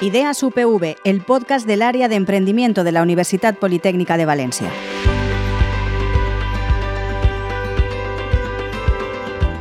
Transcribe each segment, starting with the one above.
Ideas UPV, el podcast del área de emprendimiento de la Universidad Politécnica de Valencia.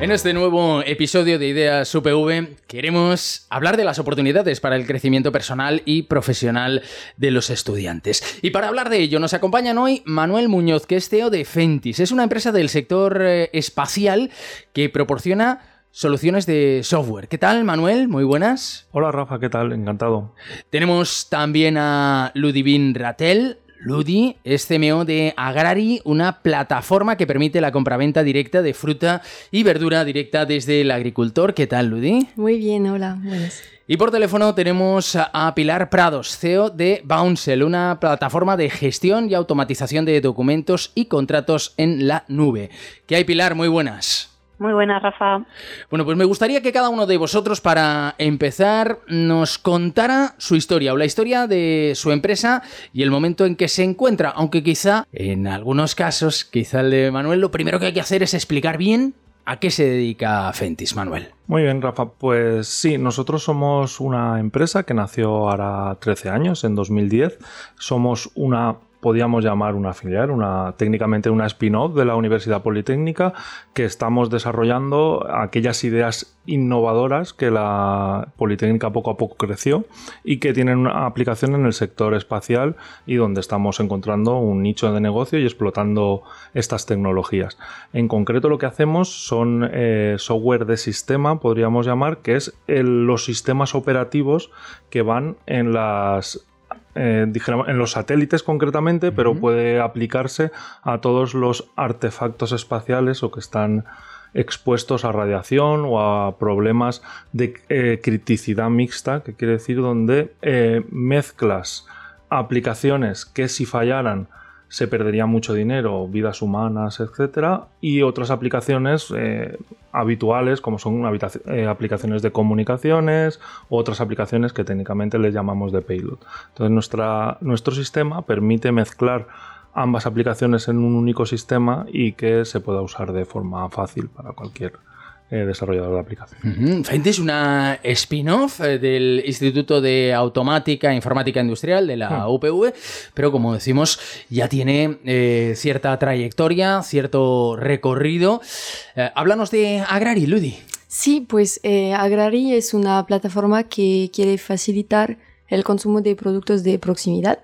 En este nuevo episodio de Ideas UPV queremos hablar de las oportunidades para el crecimiento personal y profesional de los estudiantes. Y para hablar de ello nos acompañan hoy Manuel Muñoz, que es CEO de Fentis. Es una empresa del sector eh, espacial que proporciona soluciones de software. ¿Qué tal, Manuel? Muy buenas. Hola, Rafa, ¿qué tal? Encantado. Tenemos también a Ludivine Ratel. Ludi es CMO de Agrari, una plataforma que permite la compraventa directa de fruta y verdura directa desde el agricultor. ¿Qué tal, Ludi? Muy bien, hola, buenas. Y por teléfono tenemos a Pilar Prados, CEO de Bouncel, una plataforma de gestión y automatización de documentos y contratos en la nube. ¿Qué hay, Pilar? Muy buenas. Muy buena, Rafa. Bueno, pues me gustaría que cada uno de vosotros, para empezar, nos contara su historia o la historia de su empresa y el momento en que se encuentra. Aunque quizá, en algunos casos, quizá el de Manuel, lo primero que hay que hacer es explicar bien a qué se dedica Fentis, Manuel. Muy bien, Rafa. Pues sí, nosotros somos una empresa que nació ahora 13 años, en 2010. Somos una podíamos llamar una filial, una, técnicamente una spin-off de la Universidad Politécnica, que estamos desarrollando aquellas ideas innovadoras que la Politécnica poco a poco creció y que tienen una aplicación en el sector espacial y donde estamos encontrando un nicho de negocio y explotando estas tecnologías. En concreto lo que hacemos son eh, software de sistema, podríamos llamar, que es los sistemas operativos que van en las eh, en los satélites concretamente, pero puede aplicarse a todos los artefactos espaciales o que están expuestos a radiación o a problemas de eh, criticidad mixta, que quiere decir donde eh, mezclas aplicaciones que si fallaran se perdería mucho dinero, vidas humanas, etcétera, y otras aplicaciones eh, habituales como son eh, aplicaciones de comunicaciones otras aplicaciones que técnicamente les llamamos de payload. Entonces nuestra, nuestro sistema permite mezclar ambas aplicaciones en un único sistema y que se pueda usar de forma fácil para cualquier eh, desarrollador de aplicación. Uh es una spin-off eh, del Instituto de Automática e Informática Industrial de la UPV, pero como decimos, ya tiene eh, cierta trayectoria, cierto recorrido. háblanos de Agrari, Ludi. Sí, pues Agrari es una plataforma que quiere facilitar el consumo de productos de proximidad.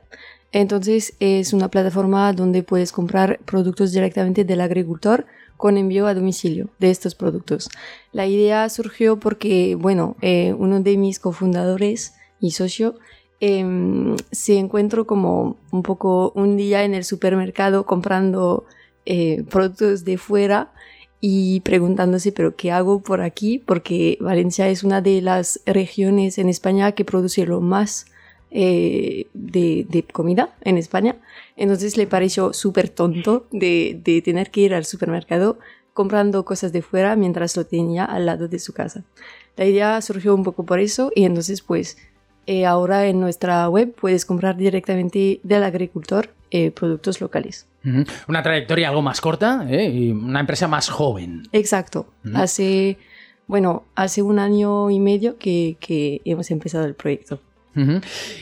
Entonces es una plataforma donde puedes comprar productos directamente del agricultor con envío a domicilio de estos productos. La idea surgió porque, bueno, eh, uno de mis cofundadores y socio em, se encuentró como un poco un día en el supermercado comprando eh, productos de fuera y preguntándose, pero ¿qué hago por aquí? Porque Valencia es una de las regiones en España que produce lo más eh, de, comida en España. Entonces le pareció súper tonto de, de, tener que ir al supermercado comprando cosas de fuera mientras lo tenía al lado de su casa. La idea surgió un poco por eso y entonces pues eh, ahora en nuestra web puedes comprar directamente del agricultor eh, productos locales. Una trayectoria algo más corta y una empresa más joven. Exacto. Hace, bueno, hace un año y medio que, que hemos empezado el proyecto.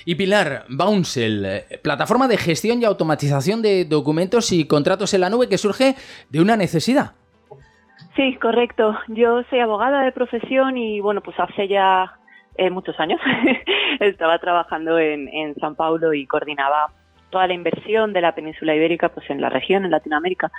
Y Pilar, Bouncel, plataforma de gestión y automatización de documentos y contratos en la nube que surge de una necesidad. Sí, correcto. Yo soy abogada de profesión y bueno, pues hace ya eh, muchos años estaba trabajando en, en San Paulo y coordinaba toda la inversión de la península ibérica pues en la región, en Latinoamérica.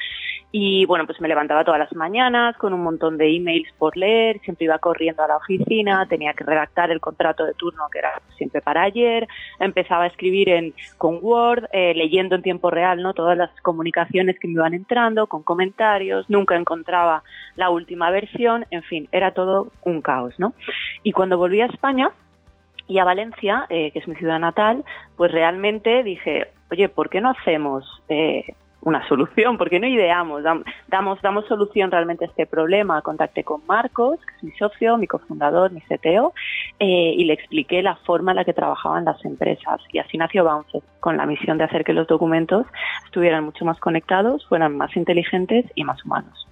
Y bueno, pues me levantaba todas las mañanas con un montón de emails por leer, siempre iba corriendo a la oficina, tenía que redactar el contrato de turno que era siempre para ayer, empezaba a escribir en, con Word, eh, leyendo en tiempo real ¿no? todas las comunicaciones que me iban entrando, con comentarios, nunca encontraba la última versión, en fin, era todo un caos. ¿no? Y cuando volví a España, y a Valencia, eh, que es mi ciudad natal, pues realmente dije, oye, ¿por qué no hacemos eh, una solución, porque no ideamos, damos, damos solución realmente a este problema. Contacté con Marcos, que es mi socio, mi cofundador, mi CTO, eh, y le expliqué la forma en la que trabajaban las empresas. Y así nació Bounce, con la misión de hacer que los documentos estuvieran mucho más conectados, fueran más inteligentes y más humanos.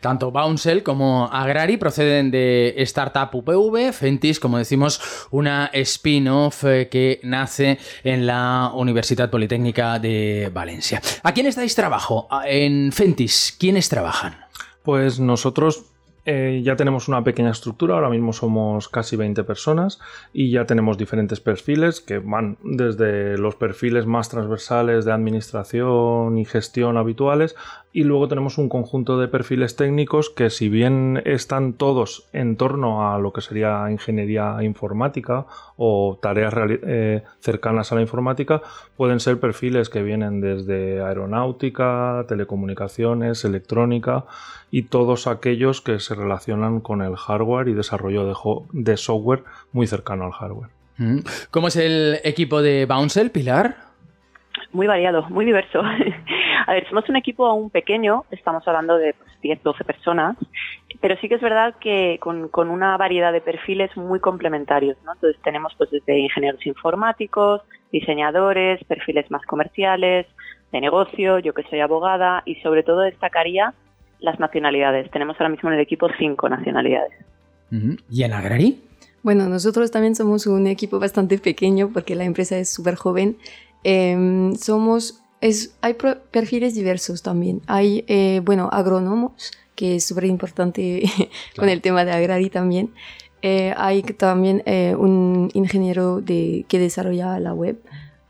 Tanto Bouncel como Agrari proceden de Startup UPV, Fentis, como decimos, una spin-off eh, que nace en la Universidad Politécnica de Valencia. ¿A quién estáis trabajo? En Fentis, ¿quiénes trabajan? Pues nosotros eh, ya tenemos una pequeña estructura, ahora mismo somos casi 20 personas y ya tenemos diferentes perfiles que van desde los perfiles más transversales de administración y gestión habituales y luego tenemos un conjunto de perfiles técnicos que si bien están todos en torno a lo que sería ingeniería informática o tareas eh, cercanas a la informática, pueden ser perfiles que vienen desde aeronáutica, telecomunicaciones, electrónica y todos aquellos que se relacionan con el hardware y desarrollo de, software muy cercano al hardware. Mm. ¿Cómo es el equipo de Bouncel, Pilar? Muy variado, muy diverso. A ver, somos un equipo aún pequeño, estamos hablando de 10, pues, 12 personas, pero sí que es verdad que con, una variedad de perfiles muy complementarios, ¿no? Entonces tenemos pues desde ingenieros informáticos, diseñadores, perfiles más comerciales, de negocio, yo que soy abogada y sobre todo destacaría las nacionalidades. Tenemos ahora mismo en el equipo cinco nacionalidades. ¿Y en Agrari? Bueno, nosotros también somos un equipo bastante pequeño porque la empresa es súper joven. Em, somos es, hay perfiles diversos también. Hay, eh, bueno, agrónomos, que es súper importante con el tema de Agrari también. Eh, hay también eh, un ingeniero de, que desarrolla la web.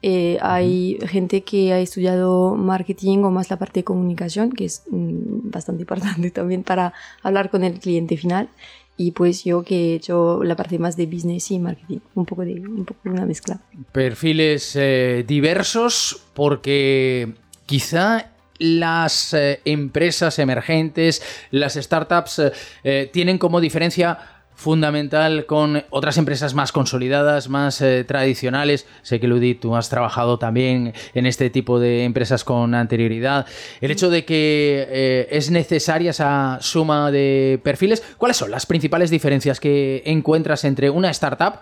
Hay gente que ha estudiado marketing o más la parte de comunicación, que es mm, bastante importante también para hablar con el cliente final y pues yo que he hecho la parte más de business y marketing, un poco de, un poco una mezcla. Perfiles eh, diversos porque quizá las eh, empresas emergentes, las startups, eh, tienen como diferencia fundamental con otras empresas más consolidadas, más eh, tradicionales. Sé que Ludit, tú has trabajado también en este tipo de empresas con anterioridad. El hecho de que eh, es necesaria esa suma de perfiles, ¿cuáles son las principales diferencias que encuentras entre una startup,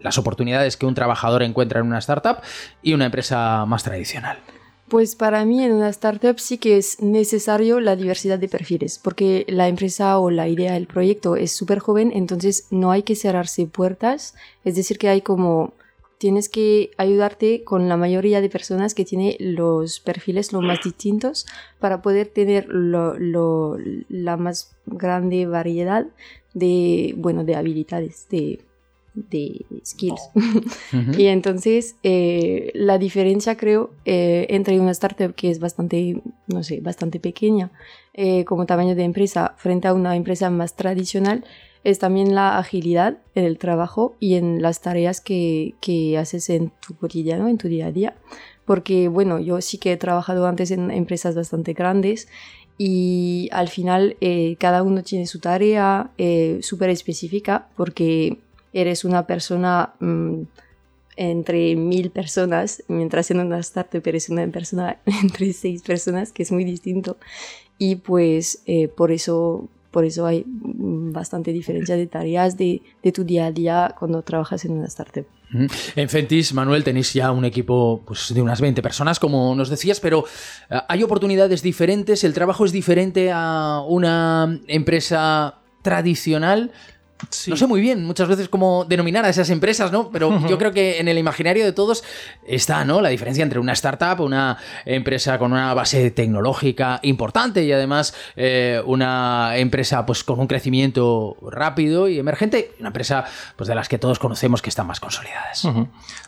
las oportunidades que un trabajador encuentra en una startup y una empresa más tradicional? Pues para mí en una startup sí que es necesario la diversidad de perfiles, porque la empresa o la idea del proyecto es súper joven, entonces no hay que cerrarse puertas, es decir, que hay como tienes que ayudarte con la mayoría de personas que tiene los perfiles lo más distintos para poder tener lo, la más grande variedad de, bueno, de habilidades, de de skills. y entonces eh, la diferencia creo eh, entre una startup que es bastante, no sé, bastante pequeña eh, como tamaño de empresa frente a una empresa más tradicional es también la agilidad en el trabajo y en las tareas que, que haces en tu cotidiano, en tu día a día. Porque bueno, yo sí que he trabajado antes en empresas bastante grandes y al final cada uno tiene su tarea súper específica porque eres una persona mm, entre mil personas, mientras en una startup eres una persona entre seis personas, que es muy distinto. Y pues eh, por eso por eso hay mm, bastante diferencia de tareas de, de, tu día a día cuando trabajas en una startup. En Fentis, Manuel, tenéis ya un equipo pues, de unas 20 personas, como nos decías, pero eh, hay oportunidades diferentes, el trabajo es diferente a una empresa tradicional. No sé muy bien muchas veces cómo denominar a esas empresas, ¿no? Pero yo creo que en el imaginario de todos está, ¿no? La diferencia entre una startup, una empresa con una base tecnológica importante y además eh, una empresa pues con un crecimiento rápido y emergente, una empresa pues de las que todos conocemos que están más consolidadas.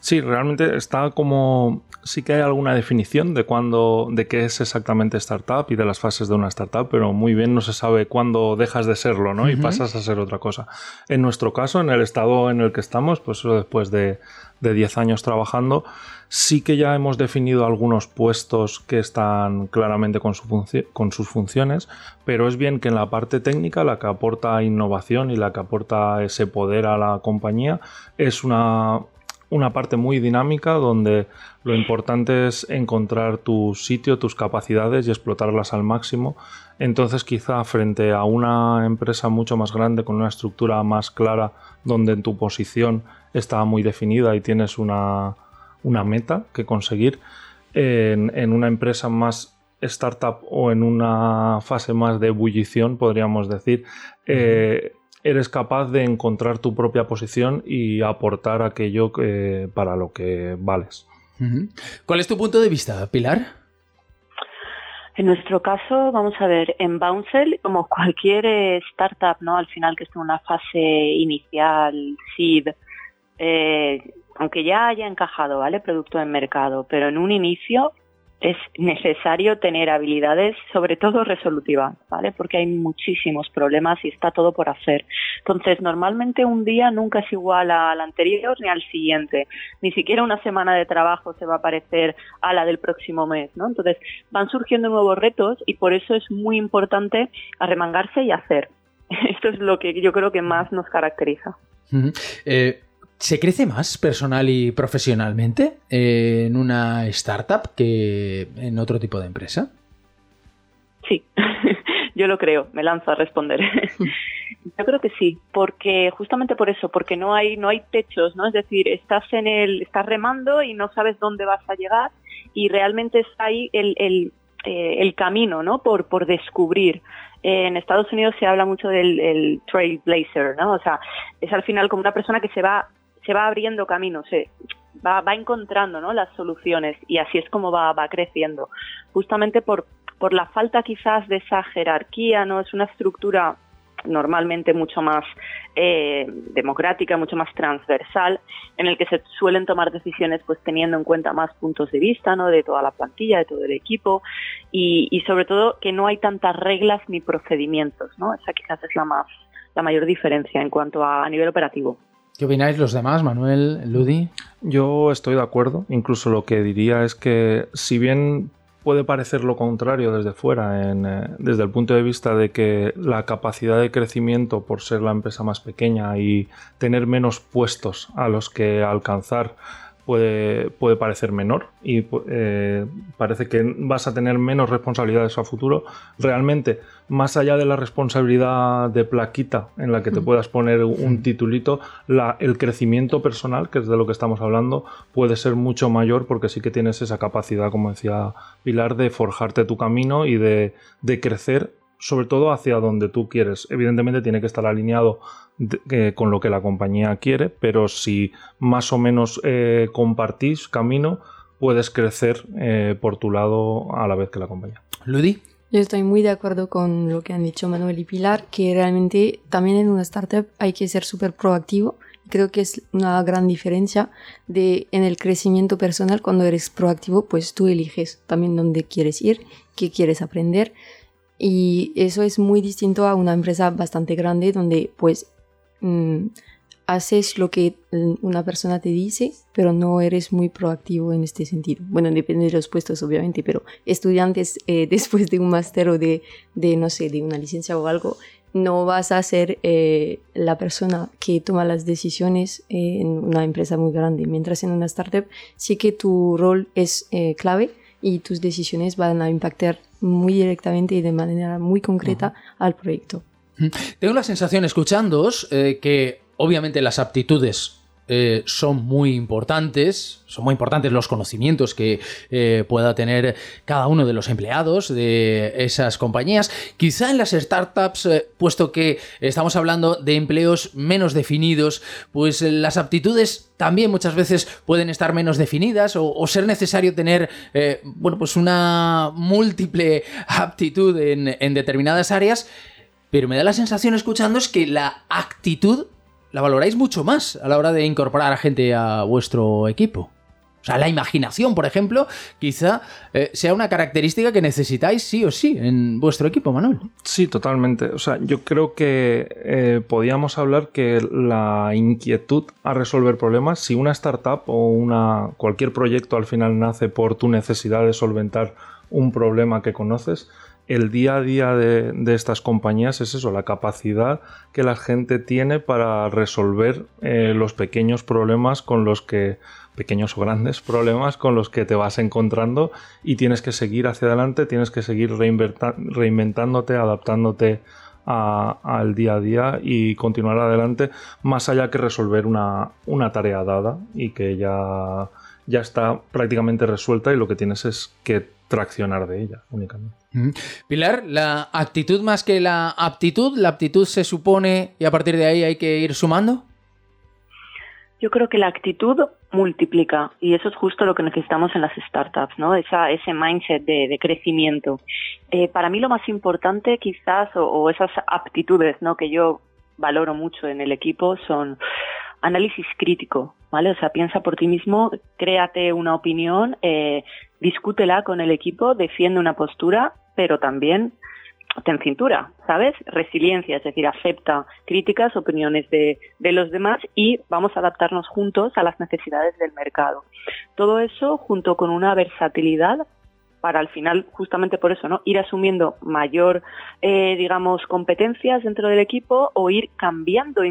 Sí, realmente está como sí que hay alguna definición de cuándo, de qué es exactamente startup y de las fases de una startup, pero muy bien no se sabe cuándo dejas de serlo, ¿no? Y pasas a ser otra cosa. En nuestro caso, en el estado en el que estamos, pues después de, 10 años trabajando, sí que ya hemos definido algunos puestos que están claramente con, con, sus funciones, pero es bien que en la parte técnica la que aporta innovación y la que aporta ese poder a la compañía es una una parte muy dinámica donde lo importante es encontrar tu sitio, tus capacidades y explotarlas al máximo. Entonces quizá frente a una empresa mucho más grande con una estructura más clara donde en tu posición está muy definida y tienes una, meta que conseguir, en, una empresa más startup o en una fase más de ebullición, podríamos decir, eh, eres capaz de encontrar tu propia posición y aportar aquello para lo que vales. ¿Cuál es tu punto de vista, Pilar? En nuestro caso, vamos a ver, en Bouncel, como cualquier eh, startup, ¿no? Al final que esté en una fase inicial, seed, eh, aunque ya haya encajado, ¿vale? Producto en mercado, pero en un inicio es necesario tener habilidades, sobre todo resolutivas, ¿vale? Porque hay muchísimos problemas y está todo por hacer. Entonces, normalmente un día nunca es igual al anterior ni al siguiente. Ni siquiera una semana de trabajo se va a parecer a la del próximo mes, ¿no? Entonces, van surgiendo nuevos retos y por eso es muy importante arremangarse y hacer. Esto es lo que yo creo que más nos caracteriza. ¿Se crece más personal y profesionalmente en una startup que en otro tipo de empresa? Sí, yo lo creo, me lanzo a responder. yo creo que sí, porque justamente por eso, porque no hay no hay techos, ¿no? Es decir, estás en el estás remando y no sabes dónde vas a llegar y realmente está ahí el, el, eh, el camino, ¿no? Por por descubrir en Estados Unidos se habla mucho del trailblazer, ¿no? O sea, es al final como una persona que se va se va abriendo camino, se va, va encontrando ¿no? las soluciones y así es como va, va creciendo. Justamente por, por la falta quizás de esa jerarquía, ¿no? Es una estructura normalmente mucho más eh, democrática, mucho más transversal, en el que se suelen tomar decisiones pues teniendo en cuenta más puntos de vista, ¿no? De toda la plantilla, de todo el equipo y, y sobre todo que no hay tantas reglas ni procedimientos, ¿no? Esa quizás es la más la mayor diferencia en cuanto a nivel operativo. ¿Qué opináis los demás, Manuel, Ludi? Yo estoy de acuerdo. Incluso lo que diría es que si bien puede parecer lo contrario desde fuera, eh, desde el punto de vista de que la capacidad de crecimiento por ser la empresa más pequeña y tener menos puestos a los que alcanzar puede, puede parecer menor y eh, parece que vas a tener menos responsabilidades a futuro. Realmente, más allá de la responsabilidad de plaquita en la que te mm. puedas poner un titulito, la, el crecimiento personal, que es de lo que estamos hablando, puede ser mucho mayor porque sí que tienes esa capacidad, como decía Pilar, de forjarte tu camino y de, de crecer sobre todo hacia donde tú quieres. Evidentemente tiene que estar alineado con lo que la compañía quiere, pero si más o menos eh, compartís camino, puedes crecer eh, por tu lado a la vez que la compañía. Ludi. Yo estoy muy de acuerdo con lo que han dicho Manuel y Pilar, que realmente también en una startup hay que ser súper proactivo. Creo que es una gran diferencia de en el crecimiento personal cuando eres proactivo, pues tú eliges también dónde quieres ir, qué quieres aprender y eso es muy distinto a una empresa bastante grande donde pues mm, haces lo que una persona te dice, pero no eres muy proactivo en este sentido. Bueno, depende de los puestos, obviamente, pero estudiantes eh, después de un máster o de, de, no sé, de una licencia o algo, no vas a ser eh, la persona que toma las decisiones en una empresa muy grande, mientras en una startup sí que tu rol es eh, clave y tus decisiones van a impactar muy directamente y de manera muy concreta al proyecto. Tengo la sensación, escuchándoos, eh, que obviamente las aptitudes eh, son muy importantes, son muy importantes los conocimientos que eh, pueda tener cada uno de los empleados de esas compañías. Quizá en las startups, eh, puesto que estamos hablando de empleos menos definidos, pues las aptitudes también muchas veces pueden estar menos definidas o, ser necesario tener, bueno, pues una múltiple aptitud en, determinadas áreas. Pero me da la sensación escuchando es que la actitud la valoráis mucho más a la hora de incorporar a gente a vuestro equipo. O sea, la imaginación, por ejemplo, quizá eh, sea una característica que necesitáis sí o sí en vuestro equipo, Manuel. Sí, totalmente. O sea, yo creo que eh, podíamos hablar que la inquietud a resolver problemas, si una startup o una, cualquier proyecto al final nace por tu necesidad de solventar un problema que conoces, el día a día de, estas compañías es eso, la capacidad que la gente tiene para resolver eh, los pequeños problemas con los que, pequeños o grandes problemas con los que te vas encontrando y tienes que seguir hacia adelante, tienes que seguir reinventándote, adaptándote al día a día y continuar adelante más allá que resolver una, una tarea dada y que ya, ya está prácticamente resuelta y lo que tienes es que traccionar de ella únicamente. Pilar, la actitud más que la aptitud, la aptitud se supone y a partir de ahí hay que ir sumando. Yo creo que la actitud multiplica y eso es justo lo que necesitamos en las startups, ¿no? Esa, ese mindset de, crecimiento. Eh, para mí lo más importante quizás o, esas aptitudes, ¿no? Que yo valoro mucho en el equipo son análisis crítico, ¿vale? O sea, piensa por ti mismo, créate una opinión, eh, discútela con el equipo, defiende una postura, pero también ten cintura, ¿sabes? Resiliencia, es decir, acepta críticas, opiniones de, de, los demás y vamos a adaptarnos juntos a las necesidades del mercado. Todo eso junto con una versatilidad para al final, justamente por eso, ¿no? Ir asumiendo mayor, eh, digamos, competencias dentro del equipo o ir cambiando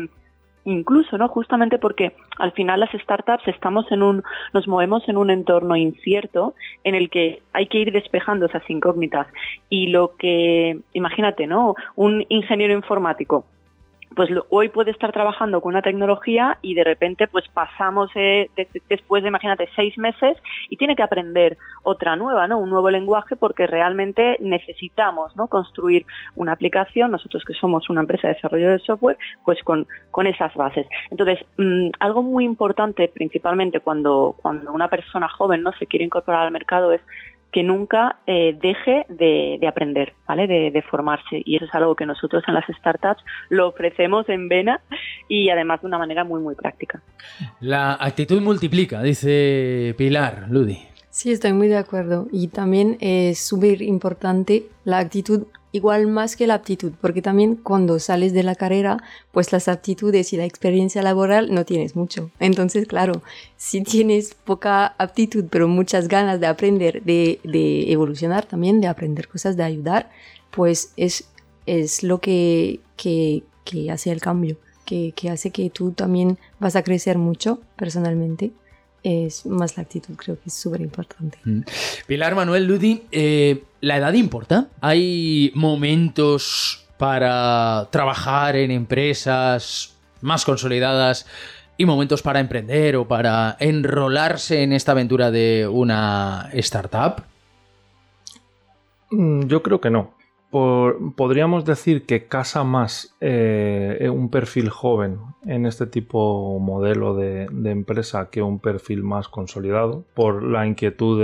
incluso, ¿no? Justamente porque al final las startups estamos en un, nos movemos en un entorno incierto en el que hay que ir despejando esas incógnitas. Y lo que, imagínate, ¿no? Un ingeniero informático pues hoy puede estar trabajando con una tecnología y de repente pues pasamos eh, después de imagínate seis meses y tiene que aprender otra nueva no un nuevo lenguaje porque realmente necesitamos no construir una aplicación. Nosotros que somos una empresa de desarrollo de software pues con con esas bases. Entonces mm, algo muy importante principalmente cuando cuando una persona joven no se quiere incorporar al mercado es que nunca eh, deje de, aprender, ¿vale? De, formarse. Y eso es algo que nosotros en las startups lo ofrecemos en vena y además de una manera muy, muy práctica. La actitud multiplica, dice Pilar, Ludi. Sí, estoy muy de acuerdo. Y también es súper importante la actitud igual más que la aptitud, porque también cuando sales de la carrera, pues las aptitudes y la experiencia laboral no tienes mucho. Entonces, claro, si tienes poca aptitud, pero muchas ganas de aprender, de, evolucionar también, de aprender cosas, de ayudar, pues es, es lo que, que, hace el cambio, que, que hace que tú también vas a crecer mucho personalmente es más la actitud, creo que es súper importante. Mm. Pilar Manuel Ludi, eh, ¿la edad importa? ¿Hay momentos para trabajar en empresas más consolidadas y momentos para emprender o para enrolarse en esta aventura de una startup? Mm, yo creo que no podríamos decir que casa más eh, un perfil joven en este tipo modelo de, empresa que un perfil más consolidado por la inquietud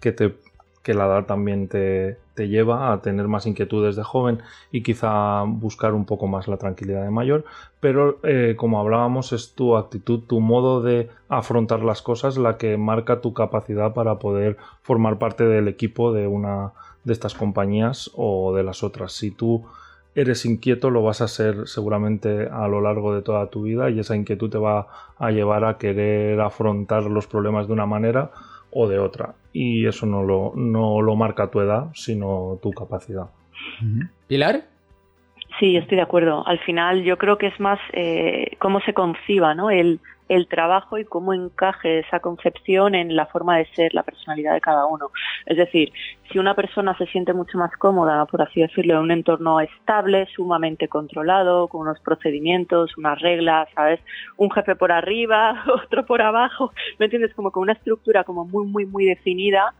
que, te, que la edad también te, lleva a tener más inquietudes de joven y quizá buscar un poco más la tranquilidad de mayor. Pero eh, como hablábamos es tu actitud tu modo de afrontar las cosas la que marca tu capacidad para poder formar parte del equipo de una de estas compañías o de las otras. Si tú eres inquieto, lo vas a ser seguramente a lo largo de toda tu vida y esa inquietud te va a llevar a querer afrontar los problemas de una manera o de otra. Y eso no lo, no lo marca tu edad, sino tu capacidad. Pilar. Sí, estoy de acuerdo. Al final yo creo que es más eh, cómo se conciba ¿no? el, el trabajo y cómo encaje esa concepción en la forma de ser, la personalidad de cada uno. Es decir, si una persona se siente mucho más cómoda, por así decirlo, en un entorno estable, sumamente controlado, con unos procedimientos, unas reglas, ¿sabes? Un jefe por arriba, otro por abajo, ¿me entiendes? Como con una estructura como muy, muy, muy definida.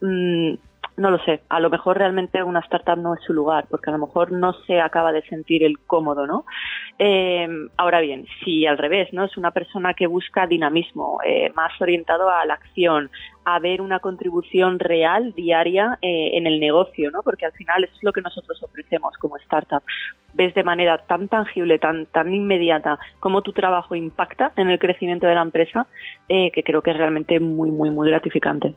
Mmm, no lo sé, a lo mejor realmente una startup no es su lugar, porque a lo mejor no se acaba de sentir el cómodo, ¿no? Eh, ahora bien, si al revés, ¿no? Es una persona que busca dinamismo, eh, más orientado a la acción, a ver una contribución real, diaria, eh, en el negocio, ¿no? Porque al final es lo que nosotros ofrecemos como startup. Ves de manera tan tangible, tan, tan inmediata, cómo tu trabajo impacta en el crecimiento de la empresa, que creo que es realmente muy, muy, muy gratificante.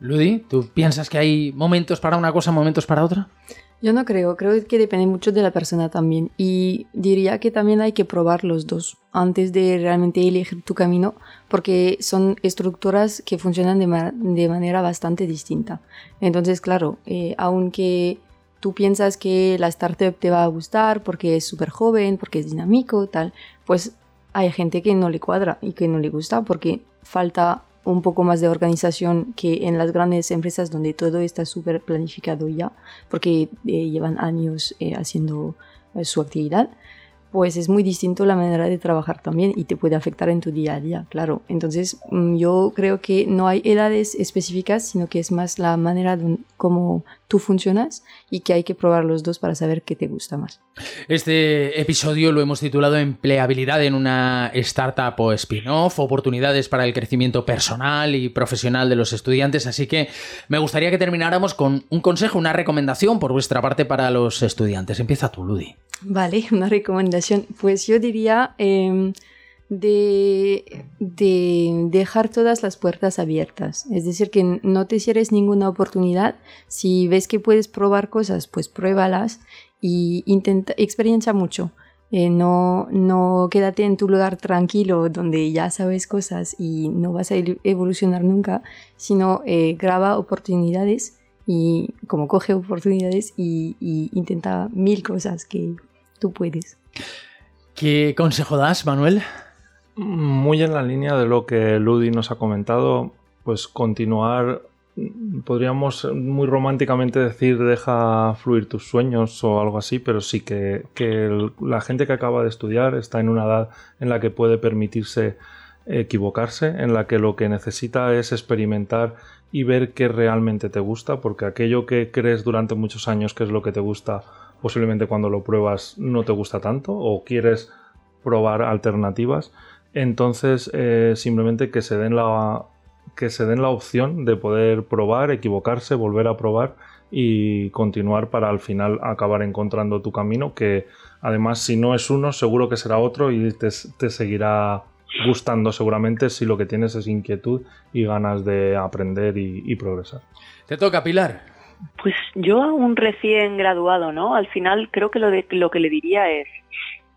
Ludi, ¿tú piensas que hay momentos para una cosa, momentos para otra? Yo no creo, creo que depende mucho de la persona también y diría que también hay que probar los dos antes de realmente elegir tu camino porque son estructuras que funcionan de, manera bastante distinta. Entonces, claro, eh, aunque tú piensas que la startup te va a gustar porque es súper joven, porque es dinámico, tal, pues hay gente que no le cuadra y que no le gusta porque falta un poco más de organización que en las grandes empresas donde todo está súper planificado ya, porque eh, llevan años eh, haciendo eh, su actividad pues es muy distinto la manera de trabajar también y te puede afectar en tu día a día, claro. Entonces mm, yo creo que no hay edades específicas, sino que es más la manera de cómo tú funcionas y que hay que probar los dos para saber qué te gusta más. Este episodio lo hemos titulado Empleabilidad en una startup o spin-off, oportunidades para el crecimiento personal y profesional de los estudiantes, así que me gustaría que termináramos con un consejo, una recomendación por vuestra parte para los estudiantes. Empieza tú, Ludi. Vale, una recomendación. Pues yo diría em, de, dejar todas las puertas abiertas. Es decir, que no te cierres ninguna oportunidad. Si ves que puedes probar cosas, pues pruébalas y intenta, experiencia mucho. Eh, no, no quédate en tu lugar tranquilo donde ya sabes cosas y no vas a evolucionar nunca, sino eh, graba oportunidades y como coge oportunidades y intenta mil cosas que tú puedes. ¿Qué consejo das, Manuel? Muy en la línea de lo que Ludi nos ha comentado, pues continuar, podríamos muy románticamente decir deja fluir tus sueños o algo así, pero sí que, la gente que acaba de estudiar está en una edad en la que puede permitirse equivocarse, en la que lo que necesita es experimentar y ver qué realmente te gusta, porque aquello que crees durante muchos años que es lo que te gusta posiblemente cuando lo pruebas no te gusta tanto o quieres probar alternativas, entonces eh, simplemente que se den la que se den la opción de poder probar, equivocarse, volver a probar y continuar para al final acabar encontrando tu camino que además si no es uno seguro que será otro y te, seguirá gustando seguramente si lo que tienes es inquietud y ganas de aprender y progresar. Te toca, Pilar. Pues yo a un recién graduado, ¿no? Al final creo que lo, de, lo que le diría es,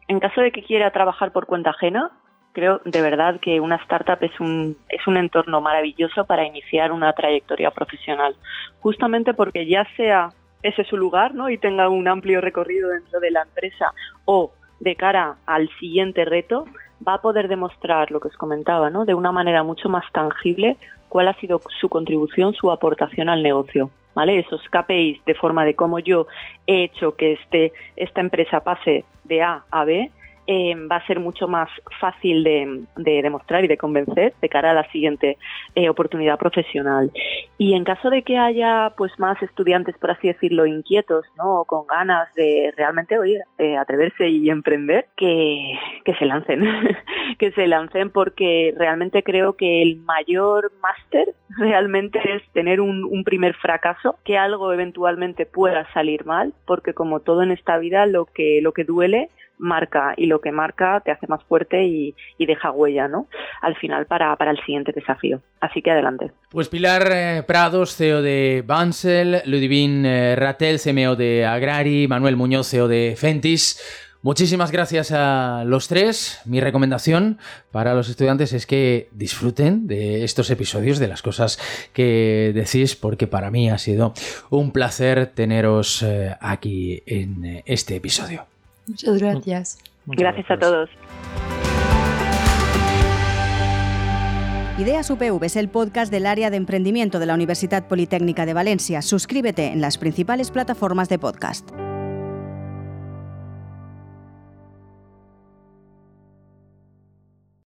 en caso de que quiera trabajar por cuenta ajena, creo de verdad que una startup es un, es un entorno maravilloso para iniciar una trayectoria profesional, justamente porque ya sea ese su lugar, ¿no? Y tenga un amplio recorrido dentro de la empresa o de cara al siguiente reto, va a poder demostrar lo que os comentaba, ¿no? De una manera mucho más tangible cuál ha sido su contribución, su aportación al negocio. ¿Vale? Esos KPIs de forma de cómo yo he hecho que este, esta empresa pase de A a B, eh, va a ser mucho más fácil de, demostrar y de convencer de cara a la siguiente eh, oportunidad profesional. Y en caso de que haya pues más estudiantes, por así decirlo, inquietos, ¿no? con ganas de realmente oye, atreverse y emprender, que, que se lancen, que se lancen porque realmente creo que el mayor máster realmente es tener un, un primer fracaso, que algo eventualmente pueda salir mal, porque como todo en esta vida, lo que, lo que duele marca y lo que marca te hace más fuerte y, deja huella, ¿no? Al final para, para, el siguiente desafío. Así que adelante. Pues Pilar eh, Prados, CEO de Bansel, Ludivine eh, Ratel, CMO de Agrari, Manuel Muñoz, CEO de Fentis. Muchísimas gracias a los tres. Mi recomendación para los estudiantes es que disfruten de estos episodios, de las cosas que decís, porque para mí ha sido un placer teneros eh, aquí en este episodio. Muchas gracias. gracias, a todos. Ideas UPV es el podcast del área de emprendimiento de la Universidad Politécnica de Valencia. Suscríbete en las principales plataformas de podcast.